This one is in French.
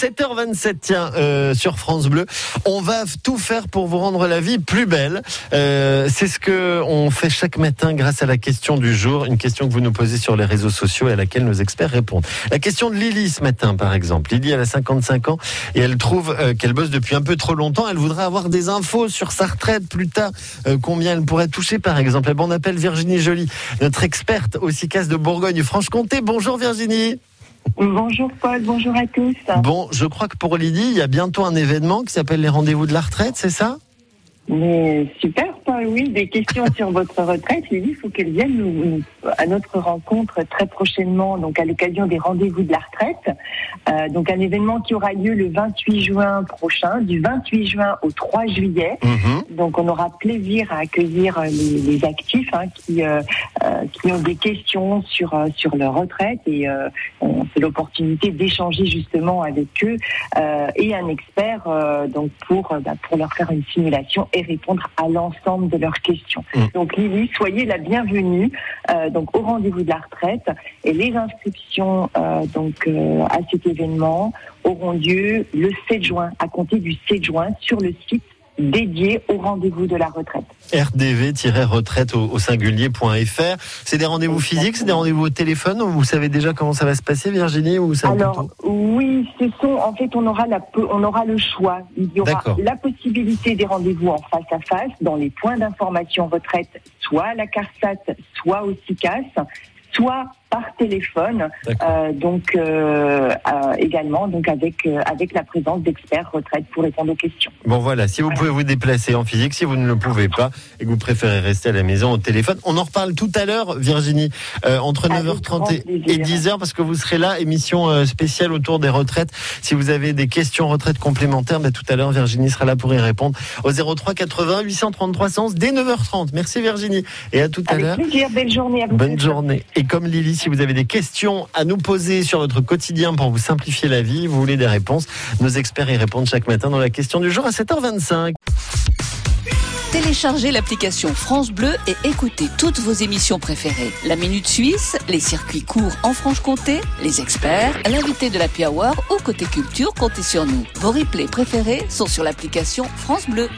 7h27, tiens, euh, sur France Bleu. On va tout faire pour vous rendre la vie plus belle. Euh, c'est ce que on fait chaque matin grâce à la question du jour, une question que vous nous posez sur les réseaux sociaux et à laquelle nos experts répondent. La question de Lily ce matin, par exemple. Lily, elle a 55 ans et elle trouve euh, qu'elle bosse depuis un peu trop longtemps. Elle voudrait avoir des infos sur sa retraite plus tard, euh, combien elle pourrait toucher, par exemple. Et bon, on appelle Virginie Joly, notre experte au CICAS de Bourgogne-Franche-Comté. Bonjour Virginie. Bonjour Paul, bonjour à tous. Bon, je crois que pour Lydie, il y a bientôt un événement qui s'appelle les rendez-vous de la retraite, c'est ça? Mais super Paul, oui, des questions sur votre retraite. Lily, il faut qu'elle vienne nous- à notre rencontre très prochainement, donc à l'occasion des rendez-vous de la retraite. Euh, donc un événement qui aura lieu le 28 juin prochain, du 28 juin au 3 juillet. Mhm. Donc on aura plaisir à accueillir euh, les, les actifs hein, qui, euh, qui ont des questions sur, euh, sur leur retraite et euh, on- c'est l'opportunité d'échanger justement avec eux euh, et un expert euh, donc pour, euh, bah, pour leur faire une simulation et répondre à l'ensemble de leurs questions. Mm. Donc Lily, soyez la bienvenue euh, donc au rendez-vous de la retraite et les inscriptions euh, donc euh, à cet événement auront lieu le 7 juin à compter du 7 juin sur le site dédié au rendez-vous de la retraite. rdv-retraite au, au singulier.fr. C'est des rendez-vous physiques, c'est des rendez-vous au téléphone. Vous savez déjà comment ça va se passer, Virginie, ou ça Alors oui, ce sont en fait on aura la on aura le choix. Il y aura la possibilité des rendez-vous en face à face dans les points d'information retraite, soit à la CARSAT, soit au CICAS, soit par téléphone. Euh, donc euh, euh, également donc avec avec la présence d'experts retraite pour répondre aux questions. Bon voilà, si vous pouvez vous déplacer en physique, si vous ne le pouvez pas et que vous préférez rester à la maison au téléphone, on en reparle tout à l'heure, Virginie, entre Avec 9h30 et, et plaisir. 10h parce que vous serez là, émission spéciale autour des retraites. Si vous avez des questions retraites complémentaires, ben, tout à l'heure Virginie sera là pour y répondre au 03 80 833 100 dès 9h30. Merci Virginie et à tout à Avec l'heure. plaisir, belle journée à vous. Bonne journée. Et comme Lily, si vous avez des questions à nous poser sur votre quotidien pour vous simplifier la vie, vous voulez des réponses, nos experts y répondent chaque matin dans la question du jour à 7h25. Téléchargez l'application France Bleu et écoutez toutes vos émissions préférées. La Minute Suisse, les circuits courts en Franche-Comté, les experts, l'invité de la Hour ou côté culture, comptez sur nous. Vos replays préférés sont sur l'application France Bleu.